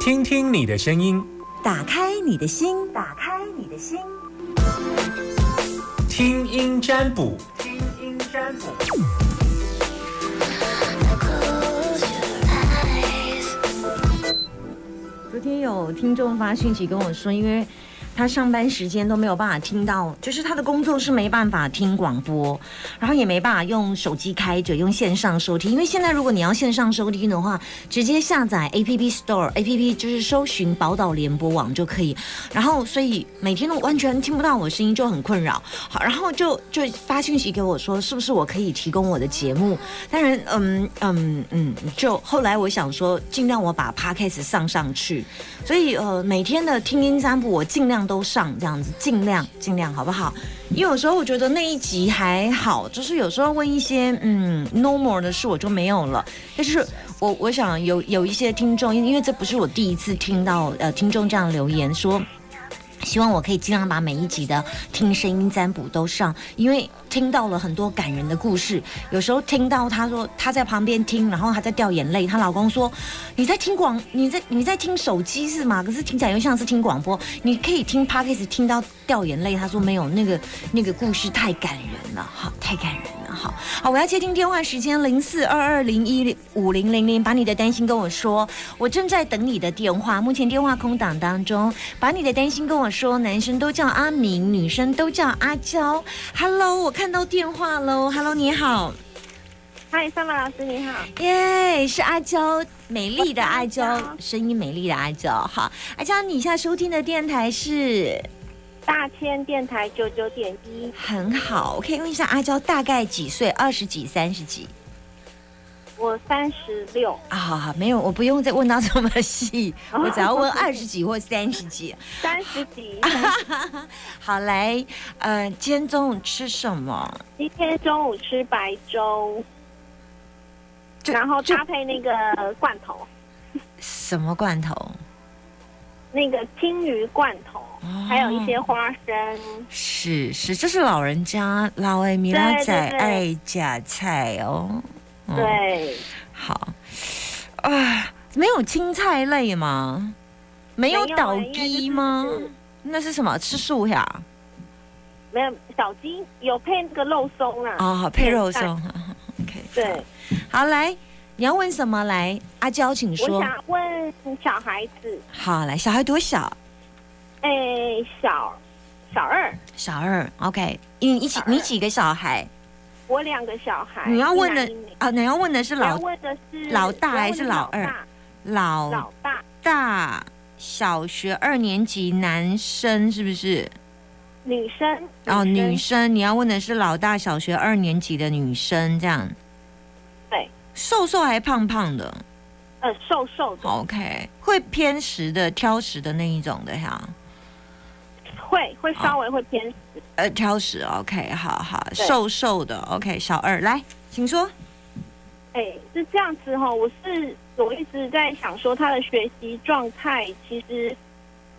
听听你的声音，打开你的心，打开你的心，听音占卜，听音占卜。昨天有听众发讯息跟我说，因为。他上班时间都没有办法听到，就是他的工作是没办法听广播，然后也没办法用手机开着用线上收听。因为现在如果你要线上收听的话，直接下载 A P P Store A P P 就是搜寻宝岛联播网就可以。然后所以每天都完全听不到我声音，就很困扰。好，然后就就发信息给我说，是不是我可以提供我的节目？当然，嗯嗯嗯，就后来我想说，尽量我把 Podcast 上上去。所以呃，每天的听音占卜我尽量。都上这样子，尽量尽量好不好？因为有时候我觉得那一集还好，就是有时候问一些嗯 normal 的事我就没有了。但是我我想有有一些听众，因因为这不是我第一次听到呃听众这样留言说。希望我可以尽量把每一集的听声音占卜都上，因为听到了很多感人的故事。有时候听到她说她在旁边听，然后她在掉眼泪。她老公说：“你在听广，你在你在听手机是吗？可是听起来又像是听广播。你可以听 podcast 听到掉眼泪。”她说：“没有，那个那个故事太感人了，好，太感人了。”好好，我要接听电话，时间零四二二零一五零零零，把你的担心跟我说，我正在等你的电话，目前电话空档当中，把你的担心跟我说，男生都叫阿明，女生都叫阿娇。Hello，我看到电话喽，Hello，你好，嗨，三毛老师你好，耶，是阿娇，美丽的阿娇，声音美丽的阿娇，好，阿娇，你现在收听的电台是？大千电台九九点一，很好。我可以问一下阿娇大概几岁？二十几、三十几？我三十六。啊，好好，没有，我不用再问到这么细，我只要问二十几或三十几。三十几。好，来，呃，今天中午吃什么？今天中午吃白粥，然后搭配那个罐头。什么罐头？那个青鱼罐头。还有一些花生，是是，这是老人家老爱米拉仔爱夹菜哦。对，好啊，没有青菜类吗？没有倒鸡吗？那是什么？吃素呀？没有小鸡，有配那个肉松啊。哦，配肉松。OK，对，好来，你要问什么？来，阿娇，请说。我想问小孩子。好，来，小孩多小？哎，小小二，小二，OK。你一起，你几个小孩？我两个小孩。你要问的啊？你要问的是老问的是老大还是老二？老老大大小学二年级男生是不是？女生哦，女生。你要问的是老大小学二年级的女生，这样。对，瘦瘦还胖胖的？呃，瘦瘦的。OK，会偏食的、挑食的那一种的哈。会会稍微会偏食，呃，挑食，OK，好好，瘦瘦的，OK，小二来，请说。哎，是这样子哈，我是我一直在想说他的学习状态其实，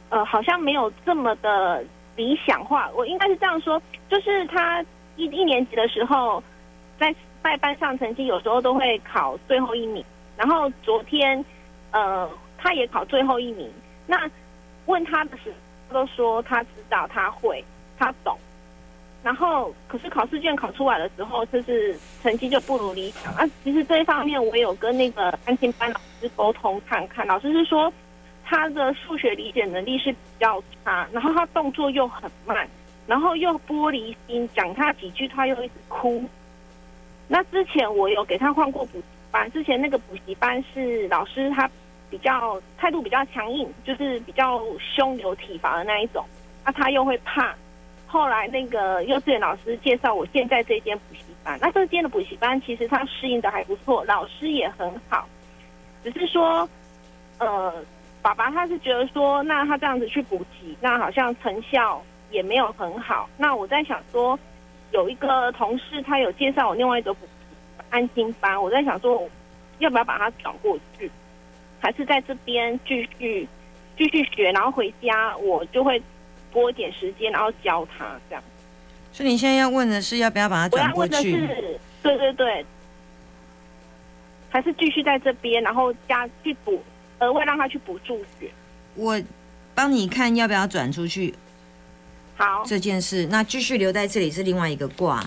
呃，好像没有这么的理想化。我应该是这样说，就是他一一年级的时候，在在班上成绩有时候都会考最后一名，然后昨天，呃，他也考最后一名。那问他的都说他知道他会他懂，然后可是考试卷考出来的时候，就是成绩就不如理想啊。其实这一方面我有跟那个安心班老师沟通看看，老师是说他的数学理解能力是比较差，然后他动作又很慢，然后又玻璃心，讲他几句他又一直哭。那之前我有给他换过补习班，之前那个补习班是老师他。比较态度比较强硬，就是比较凶有体罚的那一种，那他又会怕。后来那个幼稚园老师介绍我现在这间补习班，那这间的补习班其实他适应的还不错，老师也很好。只是说，呃，爸爸他是觉得说，那他这样子去补习，那好像成效也没有很好。那我在想说，有一个同事他有介绍我另外一个补习安心班，我在想说，要不要把他转过去？还是在这边继续继续学，然后回家我就会拨一点时间，然后教他这样。所以你现在要问的是要不要把它转过去？对对对，还是继续在这边，然后加去补额外让他去补助学。我帮你看要不要转出去好，这件事，那继续留在这里是另外一个卦，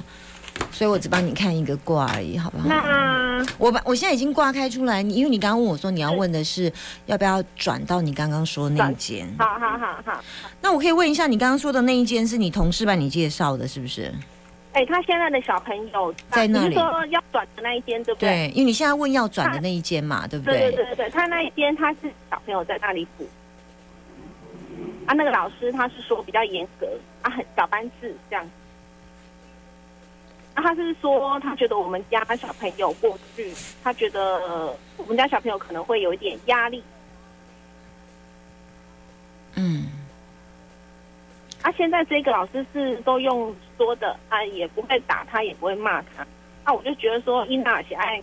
所以我只帮你看一个卦而已，好不好？那我把我现在已经挂开出来，你因为你刚刚问我说你要问的是要不要转到你刚刚说那一间，好好好好，那我可以问一下，你刚刚说的那一间是你同事帮你介绍的，是不是？哎、他现在的小朋友在那里说要转的那一间，对不对？对，因为你现在问要转的那一间嘛，对不对对对？对对对，他那一间他是小朋友在那里补，啊，那个老师他是说比较严格，啊，很小班制这样子。啊，他是说他觉得我们家小朋友过去，他觉得呃我们家小朋友可能会有一点压力。嗯，啊，现在这个老师是都用说的，啊，也不会打他，也不会骂他。啊，我就觉得说，伊娜起爱，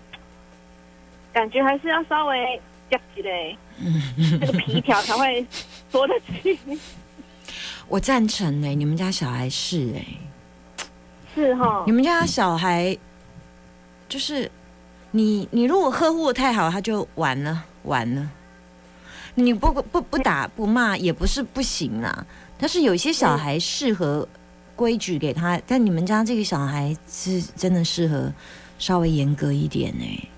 感觉还是要稍微夹起嘞，这个皮条才会说得去。我赞成呢、你们家小孩是哎、是哈你，们家小孩就是你，你如果呵护的太好，他就完了，完了。你不不不打不骂也不是不行啦，但是有些小孩适合规矩给他，但你们家这个小孩是真的适合稍微严格一点呢、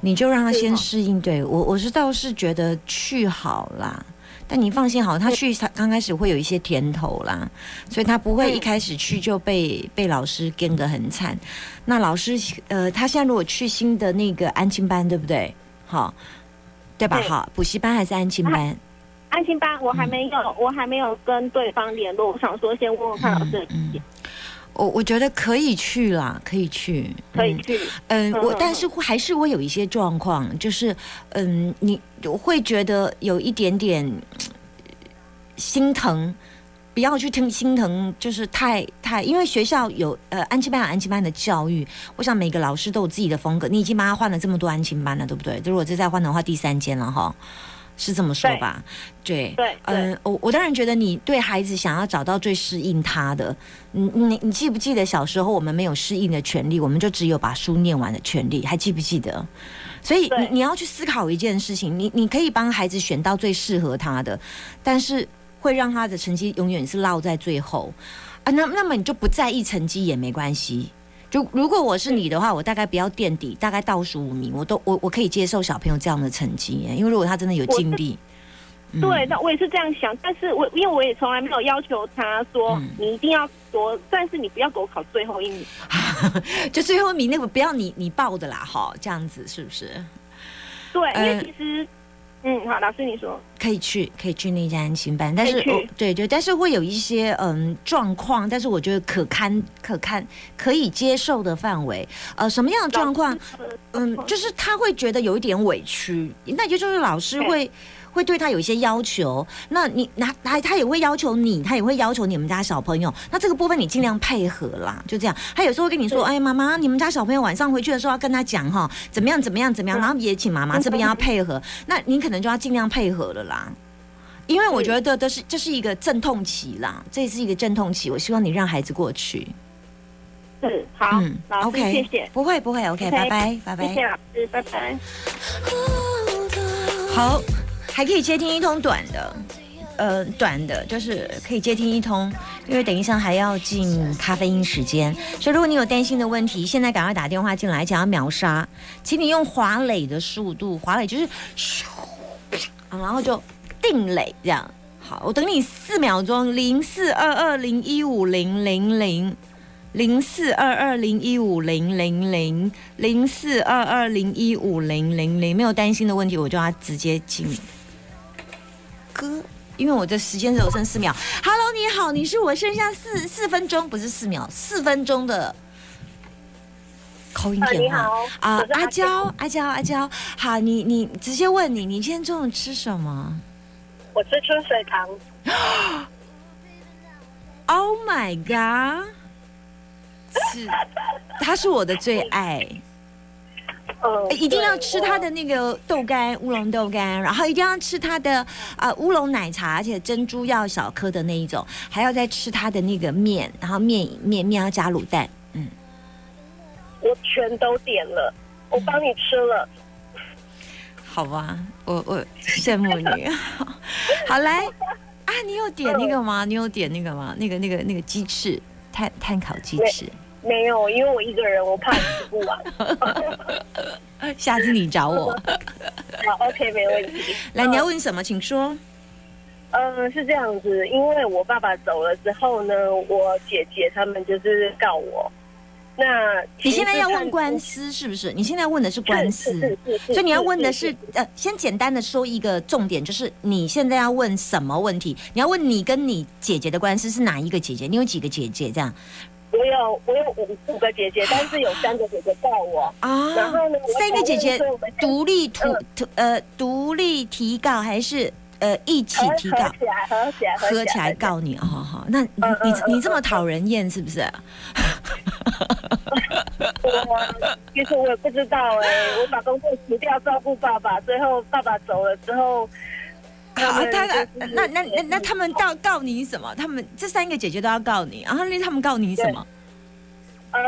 你就让他先适应。对我我是倒是觉得去好啦。但你放心好，他去他刚开始会有一些甜头啦，所以他不会一开始去就被被老师跟得很惨。那老师呃，他现在如果去新的那个安亲班，对不对？好，对吧？好，补习班还是安亲班？安心班我还没有，我还没有跟对方联络，我想说先问问看老师的意见，我我觉得可以去啦，可以去，嗯可以去。嗯，我嗯但是会还是会有一些状况，就是嗯，你我会觉得有一点点呃心疼。不要去听心疼，就是太太，因为学校有呃安亲班有安亲班的教育，我想每个老师都有自己的风格。你已经帮他换了这么多安亲班了，对不对？如果这再换的话，第三间了哈，是这么说吧？对，对嗯、我我当然觉得你对孩子想要找到最适应他的，你你你记不记得小时候我们没有适应的权利，我们就只有把书念完的权利，还记不记得？所以你你要去思考一件事情，你你可以帮孩子选到最适合他的，但是会让他的成绩永远是落在最后啊。那那么你就不在意成绩也没关系。就如果我是你的话，我大概不要垫底，大概倒数五名，我都我我可以接受小朋友这样的成绩耶，因为如果他真的有尽力，嗯对，那我也是这样想，但是我因为我也从来没有要求他说、嗯你一定要多，但是你不要给我考最后一名。就最后一名那个不要你你报的啦，哈，这样子是不是？对，因呃为其实，嗯，好，老师你说，可以去，可以去那家安心班，但是对对，但是会有一些嗯状况，但是我觉得可堪可堪可以接受的范围。呃，什么样的状况？嗯，就是他会觉得有一点委屈，那也就是老师会。会对他有一些要求，那你拿他他也会要求你，他也会要求你们家小朋友。那这个部分你尽量配合啦，就这样。他有时候会跟你说：“哎，妈妈，你们家小朋友晚上回去的时候要跟他讲哈，怎么样怎么样怎么样。”然后也请妈妈这边要配合，那你可能就要尽量配合了啦。因为我觉得这是这是一个阵痛期啦，这是一个阵痛期。我希望你让孩子过去。是好，嗯，OK，谢谢，不会不会，OK，OK，拜拜拜拜。谢谢老师，拜拜。好，还可以接听一通短的，呃，短的就是可以接听一通，因为等一下还要进咖啡因时间，所以如果你有担心的问题，现在赶快打电话进来，想要秒杀，请你用华磊的速度，华磊就是，然后就定磊这样。好，我等你四秒钟，零四二二零一五零零零。零四二二零一五零零零零四二二零一五零零零，没有担心的问题，我就要直接进歌，因为我的时间只有剩四秒。Hello，你好，你是我剩下四四分钟，不是四秒，四分钟的口音电话。好，啊阿娇，阿娇，阿娇，好，你你直接问你，你今天中午吃什么我吃春水堂？Oh my god！是，它是我的最爱。呃一定要吃它的那个豆干，乌龙豆干，然后一定要吃它的啊、乌龙奶茶，而且珍珠要小颗的那一种，还要再吃它的那个面，然后面面面要加卤蛋。嗯，我全都点了，我帮你吃了。好吧，我我羡慕你。好来啊，你有点那个吗？你有点那个吗？那个那个那个鸡翅碳碳烤鸡翅，没有，因为我一个人，我怕你吃不完。下次你找我。好，OK，没问题。来，你要问什么？请说。嗯，是这样子，因为我爸爸走了之后呢，我姐姐他们就是告我。那你现在要问官司是不是？你现在问的是官司，所以你要问的是呃，先简单的说一个重点，就是你现在要问什么问题？你要问你跟你姐姐的官司是哪一个姐姐？你有几个姐姐？这样？我有我有五五个姐姐，但是有三个姐姐告我啊。然后呢，三个姐姐独立图图呃独立提告还是？呃，一起提告，合起来，合起来，合起来告你，好好。那你你你这么讨人厌，是不是？我其实我也不知道哎，我把工作辞掉照顾爸爸，最后爸爸走了之后，好，他那那那那他们告告你什么？他们这三个姐姐都要告你，然后那他们告你什么？呃。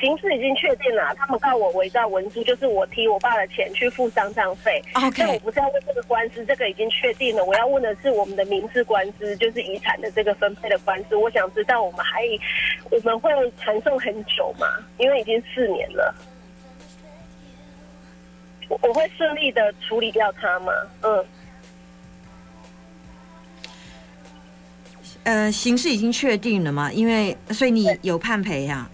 刑事已经确定了，他们告我伪造文书，就是我替我爸的钱去付丧葬费。OK，但我不是要问这个官司，这个已经确定了。我要问的是我们的民事官司，就是遗产的这个分配的官司。我想知道我们还我们会传送很久吗？因为已经四年了，我我会顺利的处理掉它吗？嗯，呃，刑事已经确定了嘛？因为所以你有判赔呀。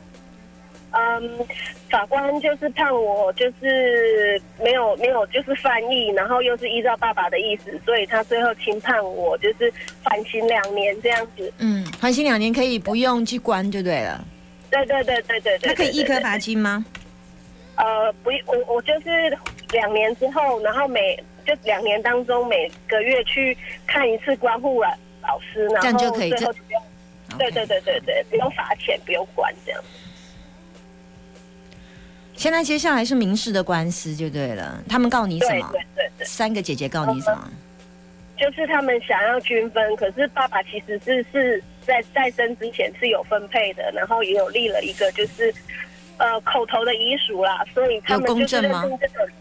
嗯，法官就是判我就是没有没有就是翻译，然后又是依照爸爸的意思，所以他最后轻判我就是缓刑两年这样子。嗯，缓刑两年可以不用去关就对了。对对对对对对。他可以一颗罚金吗？呃，不，我我就是两年之后，然后每就两年当中每个月去看一次关护了老师，然后最后不用。对对对对对，不用罚钱，不用管这样。现在接下来是民事的官司就对了，他们告你什么？对对对，三个姐姐告你什么？就是他们想要均分，可是爸爸其实是是在再生之前是有分配的，然后也有立了一个就是呃口头的遗嘱啦，所以他们公证吗？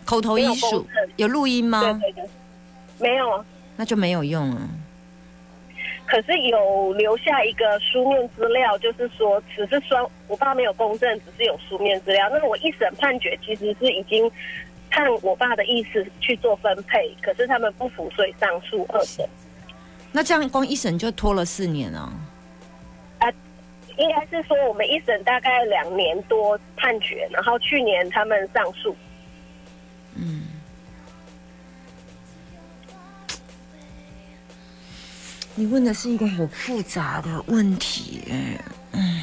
口头遗嘱有录音吗？对对对，没有，那就没有用了。可是有留下一个书面资料，就是说只是双我爸没有公证，只是有书面资料。那我一审判决其实是已经看我爸的意思去做分配，可是他们不服，所以上诉二审。那这样光一审就拖了四年啊？啊，应该是说我们一审大概两年多判决，然后去年他们上诉。嗯。你问的是一个很复杂的问题，嗯，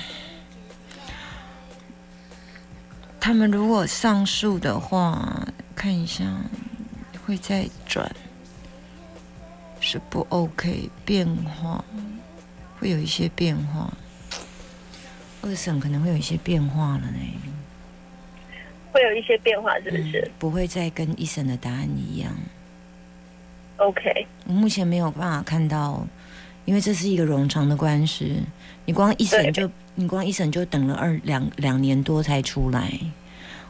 他们如果上诉的话，看一下会再转，是不 OK，变化。会有一些变化，二审可能会有一些变化了呢，会有一些变化是不是？不会再跟一审的答案一样，OK，我目前没有办法看到。因为这是一个冗长的官司，你光一审就你光一审就等了二两两年多才出来，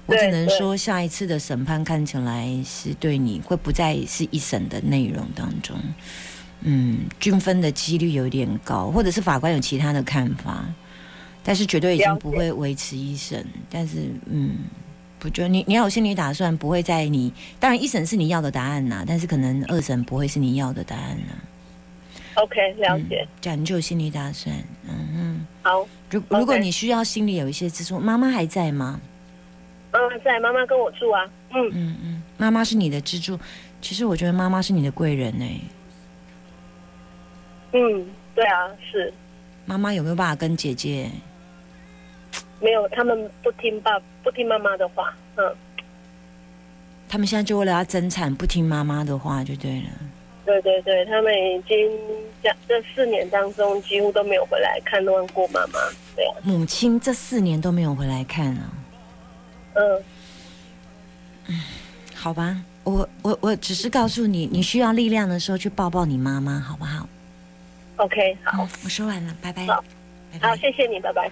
我只能说下一次的审判看起来是对你会不再是一审的内容当中，嗯，均分的几率有点高，或者是法官有其他的看法，但是绝对已经不会维持一审，但是嗯，不就你你要有心理打算，不会在你当然一审是你要的答案呐，但是可能二审不会是你要的答案呢。OK，了解。这样你就有心理打算，嗯嗯。好。如如果你需要心里有一些支柱，妈妈还在吗？妈妈在，妈妈跟我住啊。嗯嗯嗯，妈妈是你的支柱。其实我觉得妈妈是你的贵人呢。嗯，对啊，是。妈妈有没有办法跟姐姐？没有，他们不听爸，不听妈妈的话。嗯。他们现在就为了要争产，不听妈妈的话就对了。对对对，他们已经这这四年当中几乎都没有回来看望过妈妈，对啊。母亲这四年都没有回来看啊。嗯。嗯，好吧，我我我只是告诉你，你需要力量的时候去抱抱你妈妈，好不好？OK，好，我说完了，拜拜。好，好，谢谢你，拜拜。